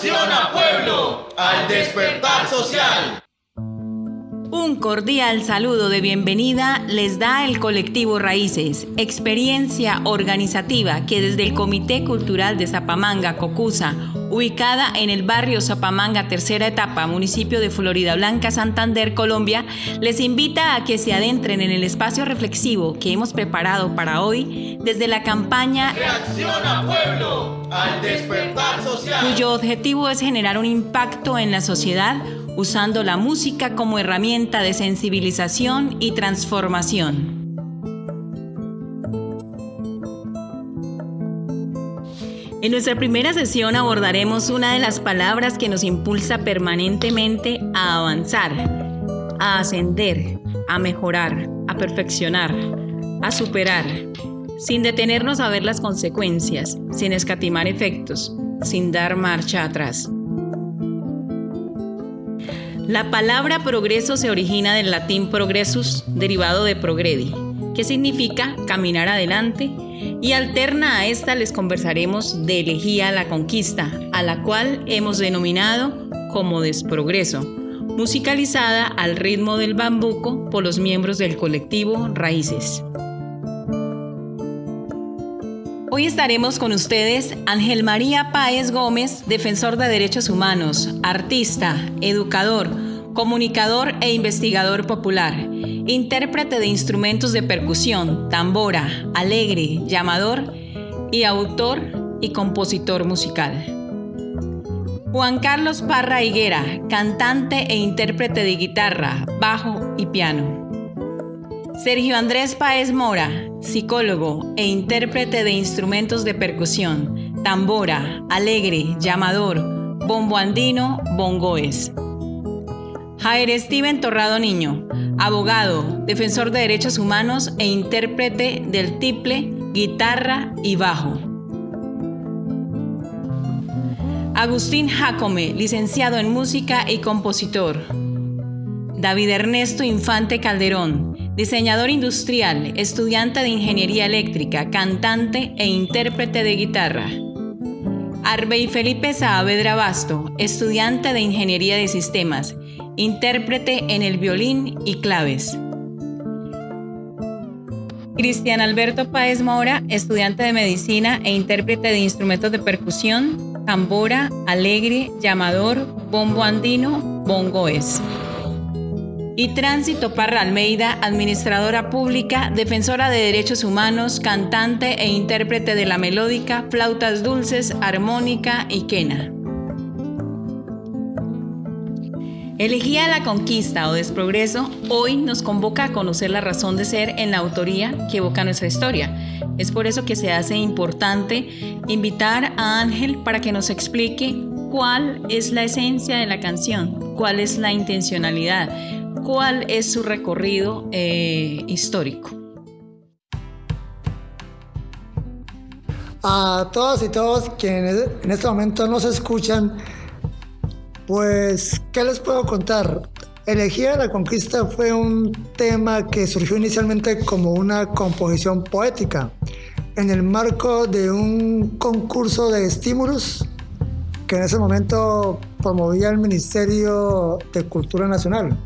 Reacciona pueblo al despertar social. Un cordial saludo de bienvenida les da el colectivo Raíces, experiencia organizativa que desde el Comité Cultural de Zapamanga, Cocusa, ubicada en el barrio Zapamanga, tercera etapa, municipio de Florida Blanca, Santander, Colombia, les invita a que se adentren en el espacio reflexivo que hemos preparado para hoy desde la campaña Reacciona pueblo al despertar social, cuyo objetivo es generar un impacto en la sociedad usando la música como herramienta de sensibilización y transformación. En nuestra primera sesión abordaremos una de las palabras que nos impulsa permanentemente a avanzar, a ascender, a mejorar, a perfeccionar, a superar, sin detenernos a ver las consecuencias, sin escatimar efectos, sin dar marcha atrás. La palabra progreso se origina del latín progressus, derivado de progredi, que significa caminar adelante, y alterna a esta les conversaremos de elegía a la conquista, a la cual hemos denominado como desprogreso, musicalizada al ritmo del bambuco por los miembros del colectivo Raíces. Hoy estaremos con ustedes Ángel María Páez Gómez, defensor de derechos humanos, artista, educador, comunicador e investigador popular, intérprete de instrumentos de percusión, tambora, alegre, llamador y autor y compositor musical. Juan Carlos Parra Higuera, cantante e intérprete de guitarra, bajo y piano. Sergio Andrés Paez Mora, psicólogo e intérprete de instrumentos de percusión, tambora, alegre, llamador, bombo andino, bongoes. Jair Steven Torrado Niño, abogado, defensor de derechos humanos e intérprete del tiple, guitarra y bajo. Agustín Jacome, licenciado en música y compositor. David Ernesto Infante Calderón, diseñador industrial, estudiante de ingeniería eléctrica, cantante e intérprete de guitarra. Arbey Felipe Saavedra Basto, estudiante de ingeniería de sistemas, intérprete en el violín y claves. Cristian Alberto Páez Mora, estudiante de medicina e intérprete de instrumentos de percusión, tambora, alegre, llamador, bombo andino, bongoes y Tránsito Parra Almeida, administradora pública, defensora de derechos humanos, cantante e intérprete de la melódica, flautas dulces, armónica y quena. Elegía la conquista o desprogreso, hoy nos convoca a conocer la razón de ser en la autoría que evoca nuestra historia. Es por eso que se hace importante invitar a Ángel para que nos explique cuál es la esencia de la canción, cuál es la intencionalidad, cuál es su recorrido eh, histórico. A todas y todos quienes en este momento nos escuchan, pues, ¿qué les puedo contar? Elegía la conquista fue un tema que surgió inicialmente como una composición poética en el marco de un concurso de estímulos que en ese momento promovía el Ministerio de Cultura Nacional.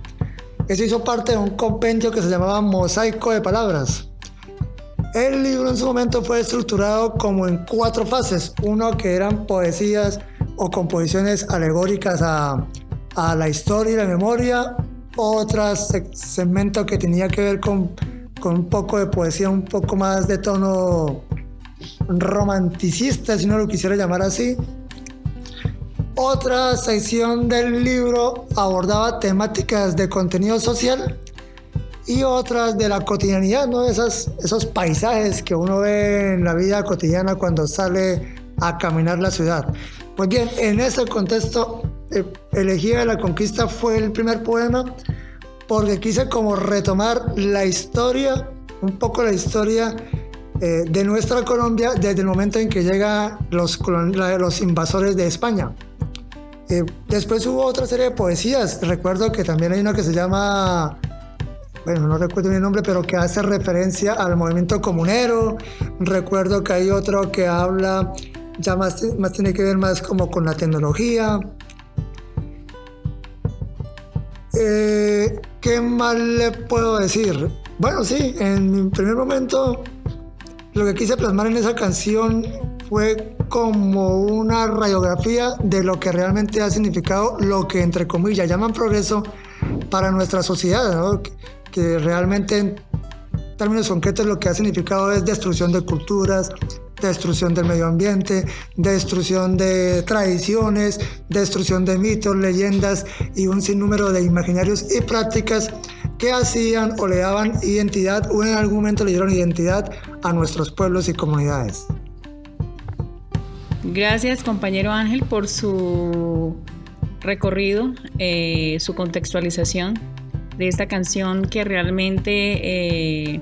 Eso hizo parte de un compendio que se llamaba Mosaico de Palabras. El libro en su momento fue estructurado como en cuatro fases. Uno que eran poesías o composiciones alegóricas a, a la historia y la memoria. Otro segmento que tenía que ver con, con un poco de poesía, un poco más de tono romanticista, si no lo quisiera llamar así. Otra sección del libro abordaba temáticas de contenido social y otras de la cotidianidad, ¿no? Esas, esos paisajes que uno ve en la vida cotidiana cuando sale a caminar la ciudad. Pues bien, en ese contexto, eh, Elegía la Conquista fue el primer poema porque quise como retomar la historia, un poco la historia eh, de nuestra Colombia desde el momento en que llegan los, los invasores de España. Eh, después hubo otra serie de poesías. Recuerdo que también hay una que se llama, bueno, no recuerdo mi nombre, pero que hace referencia al movimiento comunero. Recuerdo que hay otro que habla ya más, más tiene que ver más como con la tecnología. Eh, ¿Qué más le puedo decir? Bueno, sí, en mi primer momento lo que quise plasmar en esa canción fue como una radiografía de lo que realmente ha significado lo que entre comillas llaman progreso para nuestra sociedad, que realmente en términos concretos lo que ha significado es destrucción de culturas, destrucción del medio ambiente, destrucción de tradiciones, destrucción de mitos, leyendas y un sinnúmero de imaginarios y prácticas que hacían o le daban identidad o en algún momento le dieron identidad a nuestros pueblos y comunidades. Gracias compañero Ángel por su recorrido, eh, su contextualización de esta canción que realmente eh,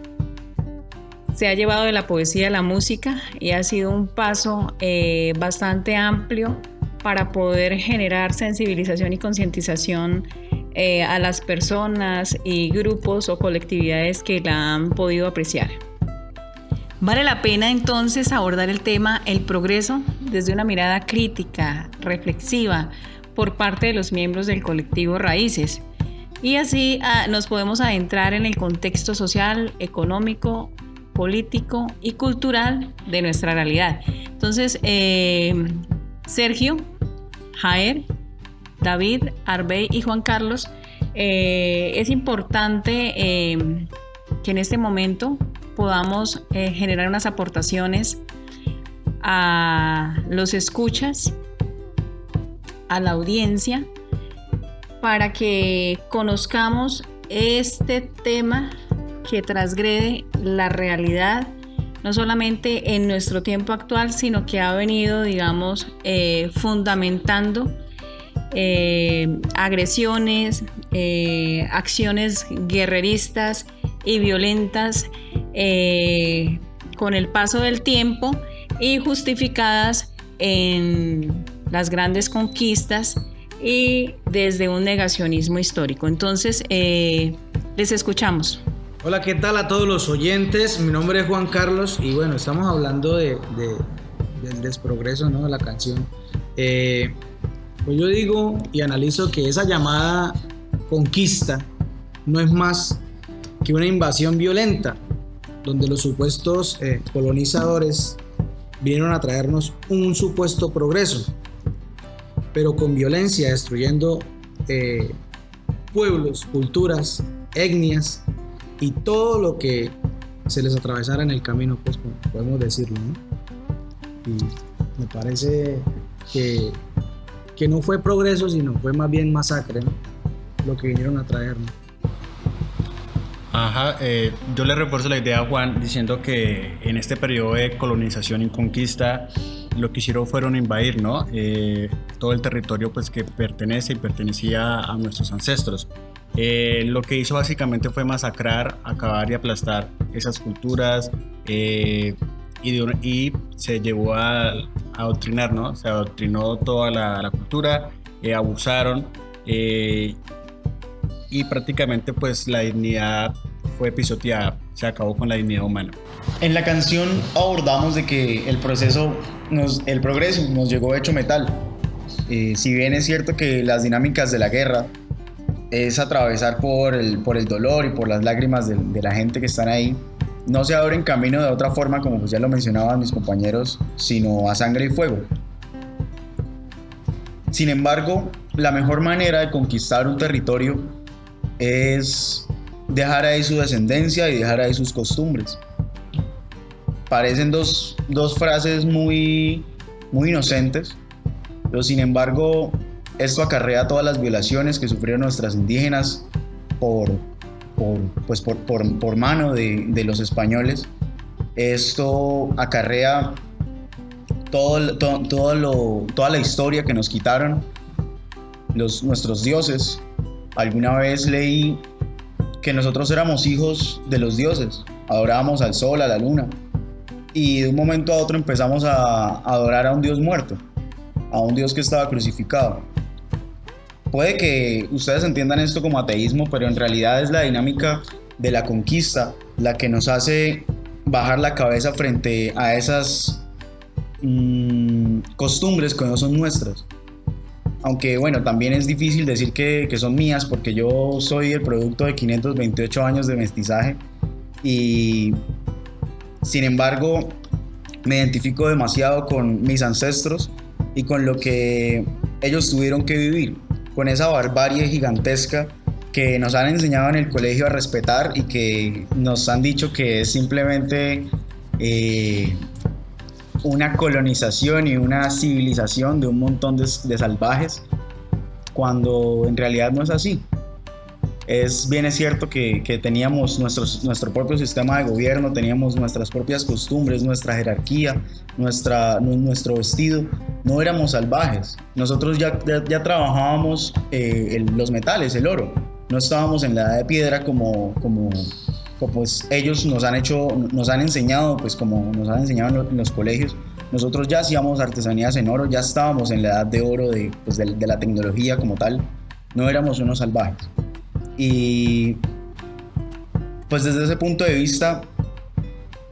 se ha llevado de la poesía a la música y ha sido un paso eh, bastante amplio para poder generar sensibilización y concientización eh, a las personas y grupos o colectividades que la han podido apreciar. Vale la pena entonces abordar el tema el progreso desde una mirada crítica, reflexiva, por parte de los miembros del colectivo Raíces. Y así ah, nos podemos adentrar en el contexto social, económico, político y cultural de nuestra realidad. Entonces, eh, Sergio, Jaer, David, Arbey y Juan Carlos, eh, es importante eh, que en este momento podamos generar unas aportaciones a los escuchas, a la audiencia, para que conozcamos este tema que transgrede la realidad, no solamente en nuestro tiempo actual, sino que ha venido, digamos, eh, fundamentando eh, agresiones, eh, acciones guerreristas y violentas con el paso del tiempo y justificadas en las grandes conquistas y desde un negacionismo histórico. Entonces, les escuchamos. Hola, ¿qué tal a todos los oyentes? Mi nombre es Juan Carlos y bueno, estamos hablando de, del desprogreso, ¿no? De la canción. Eh, pues yo digo y analizo que esa llamada conquista no es más que una invasión violenta, donde los supuestos eh, colonizadores vinieron a traernos un supuesto progreso, pero con violencia, destruyendo eh, pueblos, culturas, etnias y todo lo que se les atravesara en el camino, pues podemos decirlo, ¿no? Y me parece que, que no fue progreso, sino fue más bien masacre, ¿no? Lo que vinieron a traernos. Ajá, eh, yo le refuerzo la idea a Juan diciendo que en este periodo de colonización y conquista lo que hicieron fueron invadir, ¿no? Eh, todo el territorio pues que pertenece y pertenecía a nuestros ancestros. Eh, lo que hizo básicamente fue masacrar, acabar y aplastar esas culturas y, y, se llevó a, adoctrinar, ¿no? Se adoctrinó toda la, la cultura, abusaron y prácticamente pues la dignidad fue pisoteada, se acabó con la dignidad humana. En la canción abordamos de que el proceso, nos, el progreso nos llegó hecho metal. Eh, si bien es cierto que las dinámicas de la guerra es atravesar por el, por el dolor y por las lágrimas de, la gente que están ahí, no se abren camino de otra forma, como pues ya lo mencionaban mis compañeros, sino a sangre y fuego. Sin embargo, la mejor manera de conquistar un territorio es dejar ahí su descendencia y dejar ahí sus costumbres. Parecen dos, frases muy, muy inocentes, pero sin embargo esto acarrea todas las violaciones que sufrieron nuestras indígenas por, pues por, mano de, los españoles. Esto acarrea todo, todo, toda la historia que nos quitaron los, nuestros dioses, Alguna vez leí que nosotros éramos hijos de los dioses, adorábamos al sol, a la luna, y de un momento a otro empezamos a adorar a un dios muerto, a un dios que estaba crucificado. Puede que ustedes entiendan esto como ateísmo, pero en realidad es la dinámica de la conquista la que nos hace bajar la cabeza frente a esas mm, costumbres que no son nuestras. Aunque bueno, también es difícil decir que, que, son mías porque yo soy el producto de 528 años de mestizaje y sin embargo me identifico demasiado con mis ancestros y con lo que ellos tuvieron que vivir, con esa barbarie gigantesca que nos han enseñado en el colegio a respetar y que nos han dicho que es simplemente eh, una colonización y una civilización de un montón de, de, salvajes, cuando en realidad no es así. Es bien es cierto que, teníamos nuestros, nuestro propio sistema de gobierno, teníamos nuestras propias costumbres, nuestra jerarquía, nuestro vestido, no éramos salvajes. Nosotros ya, ya, trabajábamos eh, los metales, el oro, no estábamos en la edad de piedra como, como, pues ellos nos han hecho, nos han enseñado, pues como nos han enseñado en, lo, en, los colegios. Nosotros ya hacíamos artesanías en oro, ya estábamos en la edad de oro de, pues de la tecnología como tal, no éramos unos salvajes. Y pues desde ese punto de vista,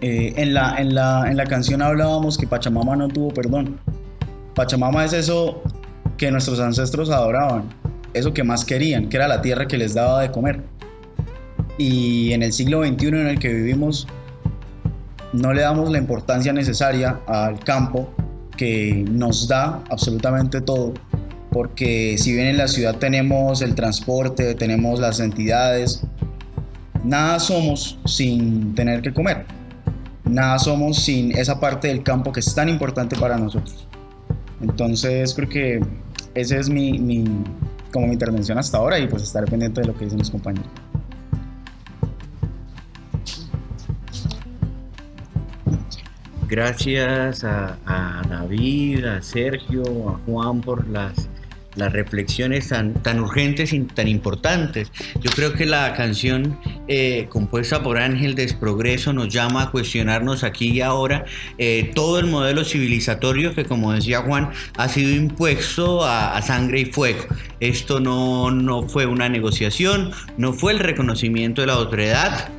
eh, en, la, en, la, en la canción hablábamos que Pachamama no tuvo perdón. Pachamama es eso que nuestros ancestros adoraban, eso que más querían, que era la tierra que les daba de comer. Y en el siglo XXI en el que vivimos, no le damos la importancia necesaria al campo que nos da absolutamente todo. Porque si bien en la ciudad tenemos el transporte, tenemos las entidades, nada somos sin tener que comer. Nada somos sin esa parte del campo que es tan importante para nosotros. Entonces creo que esa es mi, mi, como mi intervención hasta ahora y pues estaré pendiente de lo que dicen los compañeros. Gracias a, David, a Sergio, a Juan por las, las reflexiones tan, tan urgentes y tan importantes. Yo creo que la canción eh, compuesta por Ángel Desprogreso nos llama a cuestionarnos aquí y ahora eh, todo el modelo civilizatorio que, como decía Juan, ha sido impuesto a, sangre y fuego. Esto no, no fue una negociación, no fue el reconocimiento de la autoridad,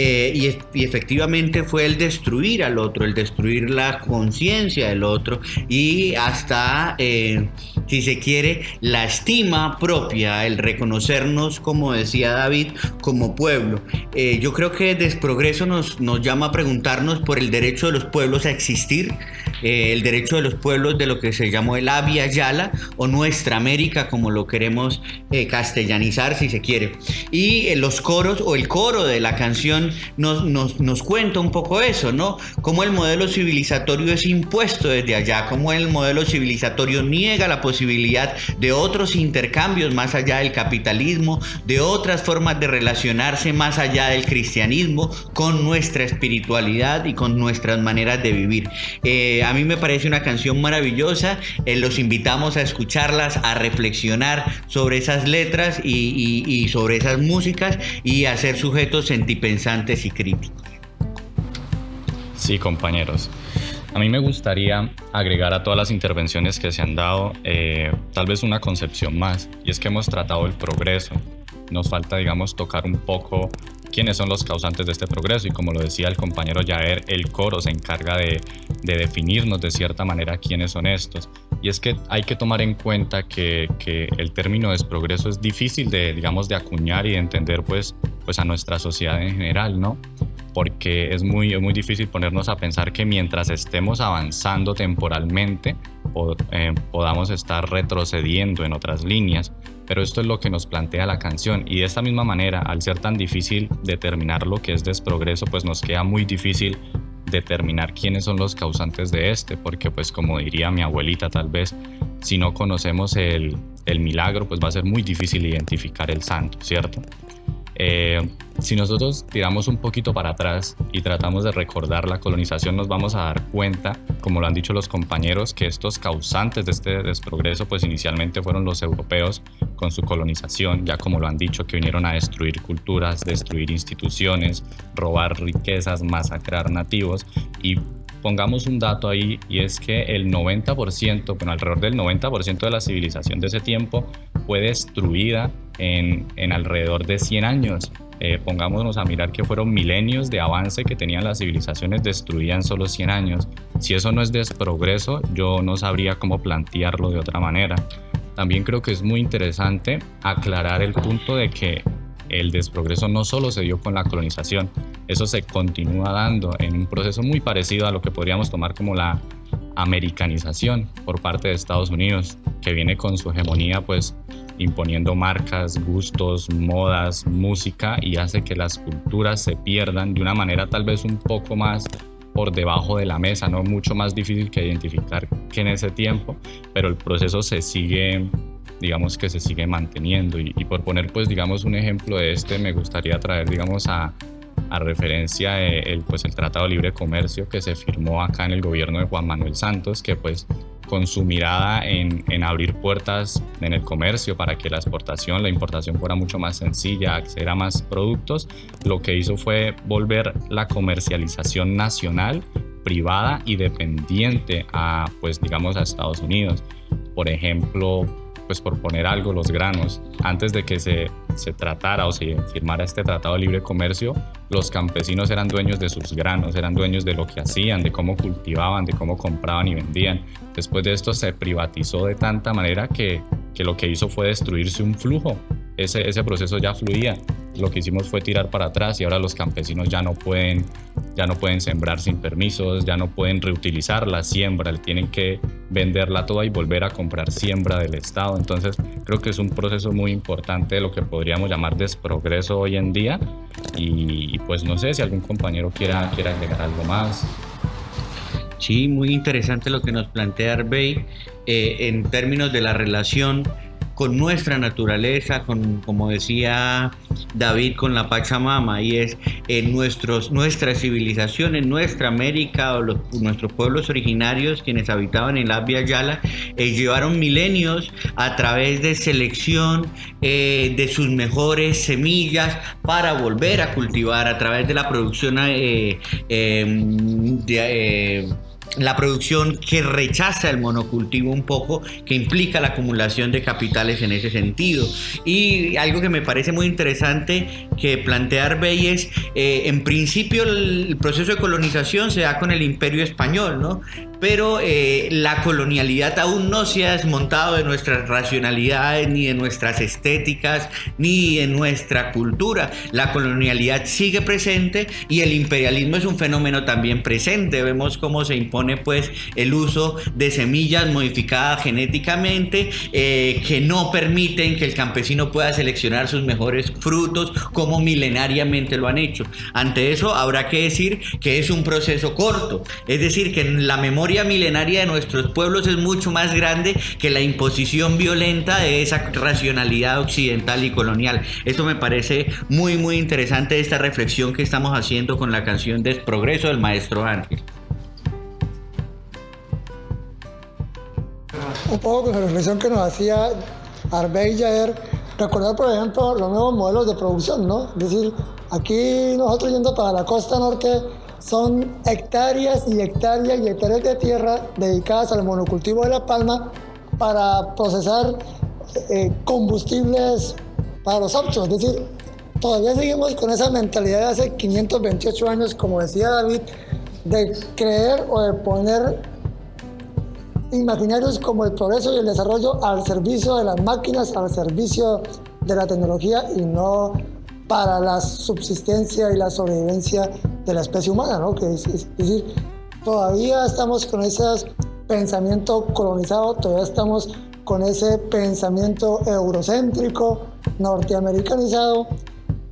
eh, y, y, efectivamente fue el destruir al otro, el destruir la conciencia del otro y hasta, eh, si se quiere, la estima propia, el reconocernos, como decía David, como pueblo. Eh, yo creo que Desprogreso nos, nos llama a preguntarnos por el derecho de los pueblos a existir, el derecho de los pueblos de lo que se llamó el Abya Yala o Nuestra América, como lo queremos castellanizar, si se quiere. Y los coros o el coro de la canción nos, nos, nos, cuenta un poco eso, ¿no? Cómo el modelo civilizatorio es impuesto desde allá, cómo el modelo civilizatorio niega la posibilidad de otros intercambios más allá del capitalismo, de otras formas de relacionarse más allá del cristianismo, con nuestra espiritualidad y con nuestras maneras de vivir. Eh, a mí me parece una canción maravillosa, eh, los invitamos a escucharlas, a reflexionar sobre esas letras y, y, sobre esas músicas y a ser sujetos sentipensantes y críticos. Sí, compañeros. A mí me gustaría agregar a todas las intervenciones que se han dado eh, tal vez una concepción más, y es que hemos tratado el progreso. Nos falta, digamos, tocar un poco quiénes son los causantes de este progreso y como lo decía el compañero Jaer, el coro se encarga de, de definirnos de cierta manera quiénes son estos. Y es que hay que tomar en cuenta que, que el término desprogreso es difícil de, digamos, de acuñar y de entender pues, pues a nuestra sociedad en general, ¿no? Porque es muy, es muy difícil ponernos a pensar que mientras estemos avanzando temporalmente, o, eh, podamos estar retrocediendo en otras líneas, pero esto es lo que nos plantea la canción y de esta misma manera, al ser tan difícil determinar lo que es desprogreso, pues nos queda muy difícil determinar quiénes son los causantes de este, porque pues como diría mi abuelita tal vez, si no conocemos el, el milagro, pues va a ser muy difícil identificar el santo, ¿cierto? Eh, si nosotros tiramos un poquito para atrás y tratamos de recordar la colonización, nos vamos a dar cuenta, como lo han dicho los compañeros, que estos causantes de este desprogreso, pues inicialmente fueron los europeos con su colonización, ya como lo han dicho, que vinieron a destruir culturas, destruir instituciones, robar riquezas, masacrar nativos. Y pongamos un dato ahí y es que el 90%, bueno, alrededor del 90% de la civilización de ese tiempo fue destruida en, alrededor de 100 años. Eh, pongámonos a mirar que fueron milenios de avance que tenían las civilizaciones destruidas en solo 100 años. Si eso no es desprogreso, yo no sabría cómo plantearlo de otra manera. También creo que es muy interesante aclarar el punto de que el desprogreso no solo se dio con la colonización, eso se continúa dando en un proceso muy parecido a lo que podríamos tomar como la americanización por parte de Estados Unidos, que viene con su hegemonía pues imponiendo marcas, gustos, modas, música y hace que las culturas se pierdan de una manera tal vez un poco más por debajo de la mesa, no mucho más difícil que identificar que en ese tiempo, pero el proceso se sigue digamos que se sigue manteniendo. Y, por poner pues digamos un ejemplo de este me gustaría traer digamos a, a referencia el, pues, el Tratado de Libre Comercio que se firmó acá en el gobierno de Juan Manuel Santos, que pues con su mirada en, en, abrir puertas en el comercio para que la exportación, la importación fuera mucho más sencilla, acceder a más productos, lo que hizo fue volver la comercialización nacional, privada y dependiente a, pues digamos, a Estados Unidos. Por ejemplo, pues por poner algo, los granos. Antes de que se, se tratara o se firmara este tratado de libre comercio, los campesinos eran dueños de sus granos, eran dueños de lo que hacían, de cómo cultivaban, de cómo compraban y vendían. Después de esto se privatizó de tanta manera que, que lo que hizo fue destruirse un flujo. Ese, ese proceso ya fluía lo que hicimos fue tirar para atrás y ahora los campesinos ya no pueden, ya no pueden sembrar sin permisos, ya no pueden reutilizar la siembra, tienen que venderla toda y volver a comprar siembra del Estado. Entonces creo que es un proceso muy importante de lo que podríamos llamar desprogreso hoy en día y pues no sé si algún compañero quiera, quiera agregar algo más. Sí, muy interesante lo que nos plantea Arbey eh, en términos de la relación con nuestra naturaleza, con, como decía David, con la Pachamama, y es en nuestros, nuestra civilización, en nuestra América, nuestros pueblos originarios, quienes habitaban en la Via Yala, eh, llevaron milenios a través de selección eh, de sus mejores semillas para volver a cultivar a través de la producción eh, em, de la producción que rechaza el monocultivo un poco, que implica la acumulación de capitales en ese sentido. Y algo que me parece muy interesante que plantear Bey es, eh, en principio el proceso de colonización se da con el imperio español, ¿no? Pero eh, la colonialidad aún no se ha desmontado de nuestras racionalidades, ni de nuestras estéticas, ni de nuestra cultura. La colonialidad sigue presente y el imperialismo es un fenómeno también presente. Vemos cómo se impone pues el uso de semillas modificadas genéticamente eh, que no permiten que el campesino pueda seleccionar sus mejores frutos como milenariamente lo han hecho. Ante eso habrá que decir que es un proceso corto, es decir, que la memoria milenaria de nuestros pueblos es mucho más grande que la imposición violenta de esa racionalidad occidental y colonial. Esto me parece muy, muy interesante esta reflexión que estamos haciendo con la canción Desprogreso del maestro Ángel. Un poco con la reflexión que nos hacía Arbey Yaer, recordar, por ejemplo, los nuevos modelos de producción, ¿no? Es decir, aquí nosotros yendo para la costa norte, son hectáreas y hectáreas y hectáreas de tierra dedicadas al monocultivo de la palma para procesar eh, combustibles para los autos. Es decir, todavía seguimos con esa mentalidad de hace 528 años, como decía David, de creer o de poner imaginarios como el progreso y el desarrollo al servicio de las máquinas, al servicio de la tecnología y no para la subsistencia y la sobrevivencia de la especie humana, ¿no? Que es, decir, todavía estamos con ese pensamiento colonizado, todavía estamos con ese pensamiento eurocéntrico, norteamericanizado,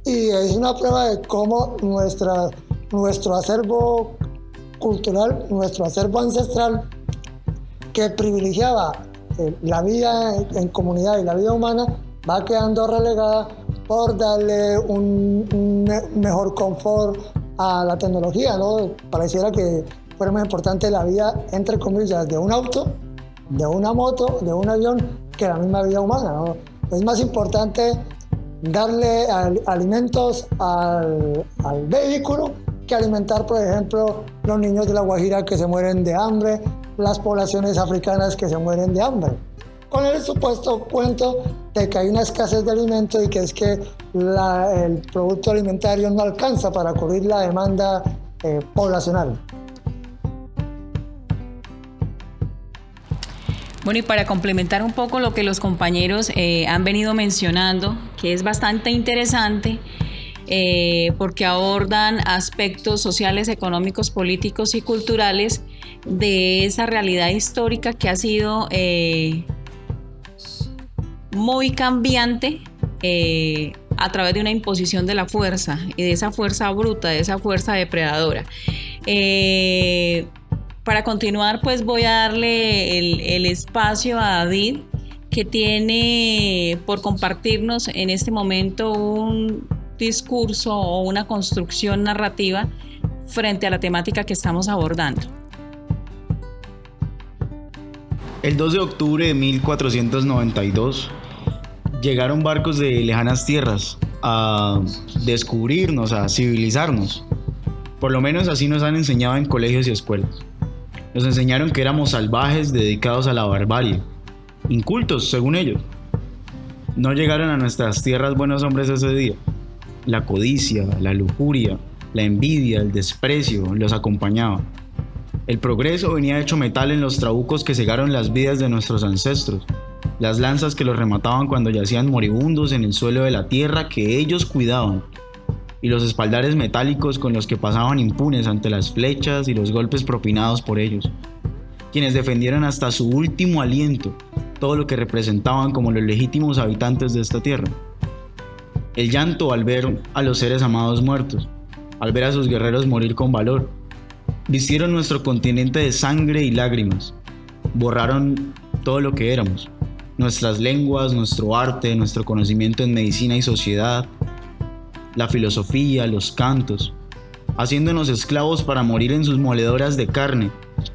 y es una prueba de cómo nuestra, nuestro acervo cultural, nuestro acervo ancestral, que privilegiaba eh, la vida en comunidad y la vida humana, va quedando relegada por darle un, mejor confort a la tecnología, ¿no? Pareciera que fuera más importante la vida, entre comillas, de un auto, de una moto, de un avión, que la misma vida humana, ¿no? Es más importante darle alimentos al, al vehículo que alimentar, por ejemplo, los niños de la Guajira que se mueren de hambre, las poblaciones africanas que se mueren de hambre. Con el supuesto cuento de que hay una escasez de alimentos y que es que el producto alimentario no alcanza para cubrir la demanda eh, poblacional. Bueno, y para complementar un poco lo que los compañeros eh, han venido mencionando, que es bastante interesante, eh, porque abordan aspectos sociales, económicos, políticos y culturales de esa realidad histórica que ha sido muy cambiante eh, a través de una imposición de la fuerza y de esa fuerza bruta, de esa fuerza depredadora. Eh, para continuar, pues voy a darle el, el espacio a David, que tiene por compartirnos en este momento un discurso o una construcción narrativa frente a la temática que estamos abordando. El 2 de octubre de 1492 llegaron barcos de lejanas tierras a descubrirnos, a civilizarnos. Por lo menos así nos han enseñado en colegios y escuelas. Nos enseñaron que éramos salvajes dedicados a la barbarie, incultos según ellos. No llegaron a nuestras tierras buenos hombres ese día. La codicia, la lujuria, la envidia, el desprecio los acompañaban. El progreso venía hecho metal en los trabucos que cegaron las vidas de nuestros ancestros, las lanzas que los remataban cuando yacían moribundos en el suelo de la tierra que ellos cuidaban, y los espaldares metálicos con los que pasaban impunes ante las flechas y los golpes propinados por ellos, quienes defendieron hasta su último aliento todo lo que representaban como los legítimos habitantes de esta tierra. El llanto al ver a los seres amados muertos, al ver a sus guerreros morir con valor, Vistieron nuestro continente de sangre y lágrimas. Borraron todo lo que éramos. Nuestras lenguas, nuestro arte, nuestro conocimiento en medicina y sociedad, la filosofía, los cantos, haciéndonos esclavos para morir en sus moledoras de carne,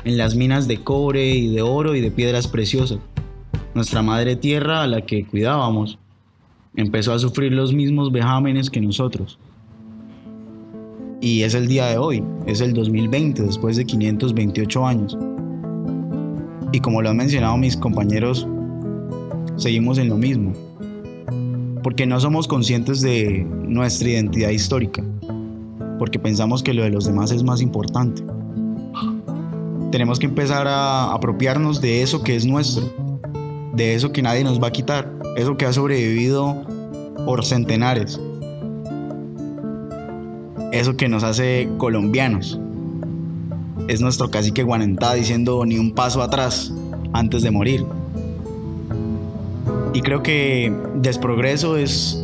en las minas de cobre y de oro y de piedras preciosas. Nuestra madre tierra a la que cuidábamos empezó a sufrir los mismos vejámenes que nosotros. Y es el día de hoy, es el 2020, después de 528 años. Y como lo han mencionado mis compañeros, seguimos en lo mismo. Porque no somos conscientes de nuestra identidad histórica. Porque pensamos que lo de los demás es más importante. Tenemos que empezar a apropiarnos de eso que es nuestro. De eso que nadie nos va a quitar. Eso que ha sobrevivido por centenares eso que nos hace colombianos. Es nuestro cacique Guanentá diciendo ni un paso atrás antes de morir. Y creo que desprogreso es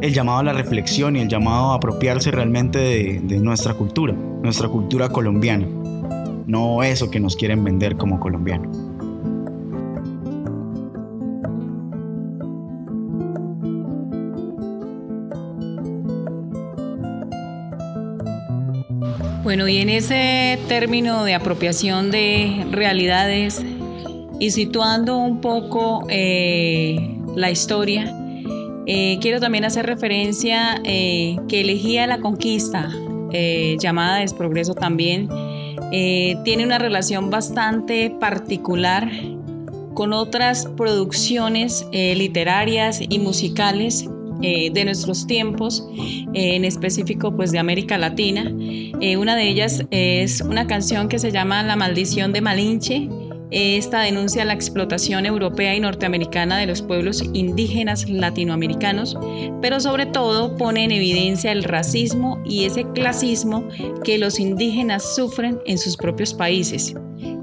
el llamado a la reflexión y el llamado a apropiarse realmente de, de nuestra cultura, nuestra cultura colombiana, no eso que nos quieren vender como colombiano. Bueno, y en ese término de apropiación de realidades y situando un poco eh, la historia, eh, quiero también hacer referencia eh, que elegía la conquista, eh, llamada Desprogreso también, tiene una relación bastante particular con otras producciones literarias y musicales eh, de nuestros tiempos, eh, en específico pues de América Latina. Eh, una de ellas es una canción que se llama La maldición de Malinche. Esta denuncia la explotación europea y norteamericana de los pueblos indígenas latinoamericanos, pero sobre todo pone en evidencia el racismo y ese clasismo que los indígenas sufren en sus propios países.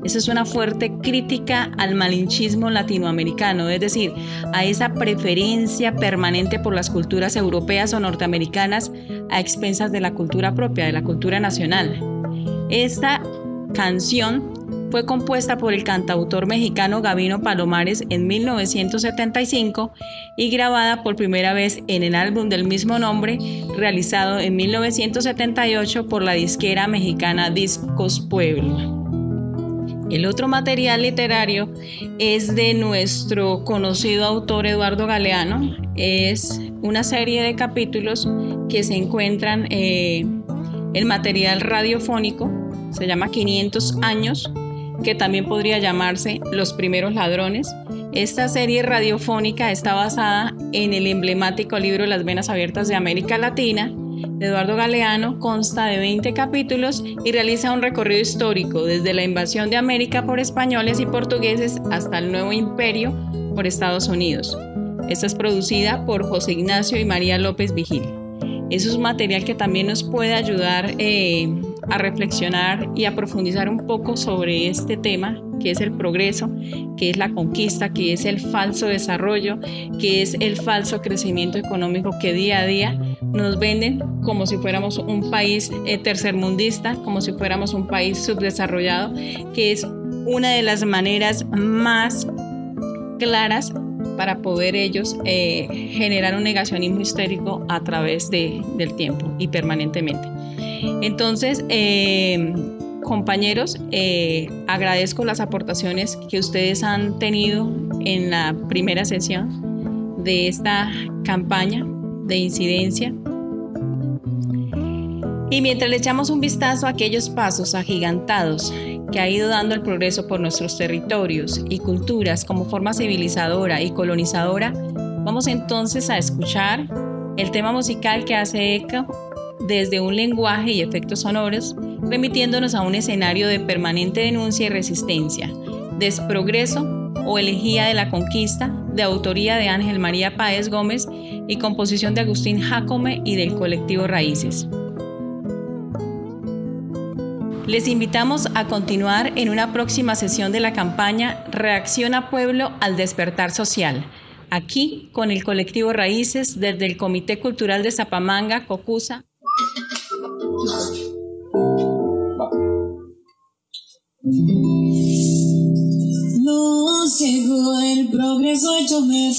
Esa es una fuerte crítica al malinchismo latinoamericano, es decir, a esa preferencia permanente por las culturas europeas o norteamericanas a expensas de la cultura propia, de la cultura nacional. Esta canción fue compuesta por el cantautor mexicano Gabino Palomares en 1975 y grabada por primera vez en el álbum del mismo nombre, realizado en 1978 por la disquera mexicana Discos Pueblo. El otro material literario es de nuestro conocido autor Eduardo Galeano. Es una serie de capítulos que se encuentran eh, el material radiofónico, se llama 500 años, que también podría llamarse Los primeros ladrones. Esta serie radiofónica está basada en el emblemático libro Las Venas Abiertas de América Latina de Eduardo Galeano, consta de 20 capítulos y realiza un recorrido histórico desde la invasión de América por españoles y portugueses hasta el nuevo imperio por Estados Unidos. Esta es producida por José Ignacio y María López Vigil. Eso es material que también nos puede ayudar eh, a reflexionar y a profundizar un poco sobre este tema, que es el progreso, que es la conquista, que es el falso desarrollo, que es el falso crecimiento económico que día a día nos venden como si fuéramos un país eh, tercermundista, como si fuéramos un país subdesarrollado, que es una de las maneras más claras para poder ellos eh, generar un negacionismo histérico a través de, del tiempo y permanentemente. Entonces, eh, compañeros, agradezco las aportaciones que ustedes han tenido en la primera sesión de esta campaña de incidencia. Y mientras le echamos un vistazo a aquellos pasos agigantados que ha ido dando el progreso por nuestros territorios y culturas como forma civilizadora y colonizadora, vamos entonces a escuchar el tema musical que hace eco desde un lenguaje y efectos sonoros, remitiéndonos a un escenario de permanente denuncia y resistencia, desprogreso o elegía de la conquista, de autoría de Ángel María Páez Gómez y composición de Agustín Jacome y del colectivo Raíces. Les invitamos a continuar en una próxima sesión de la campaña Reacciona Pueblo al Despertar Social, aquí con el colectivo Raíces desde el Comité Cultural de Zapamanga, Cocusa. Llegó el progreso hecho me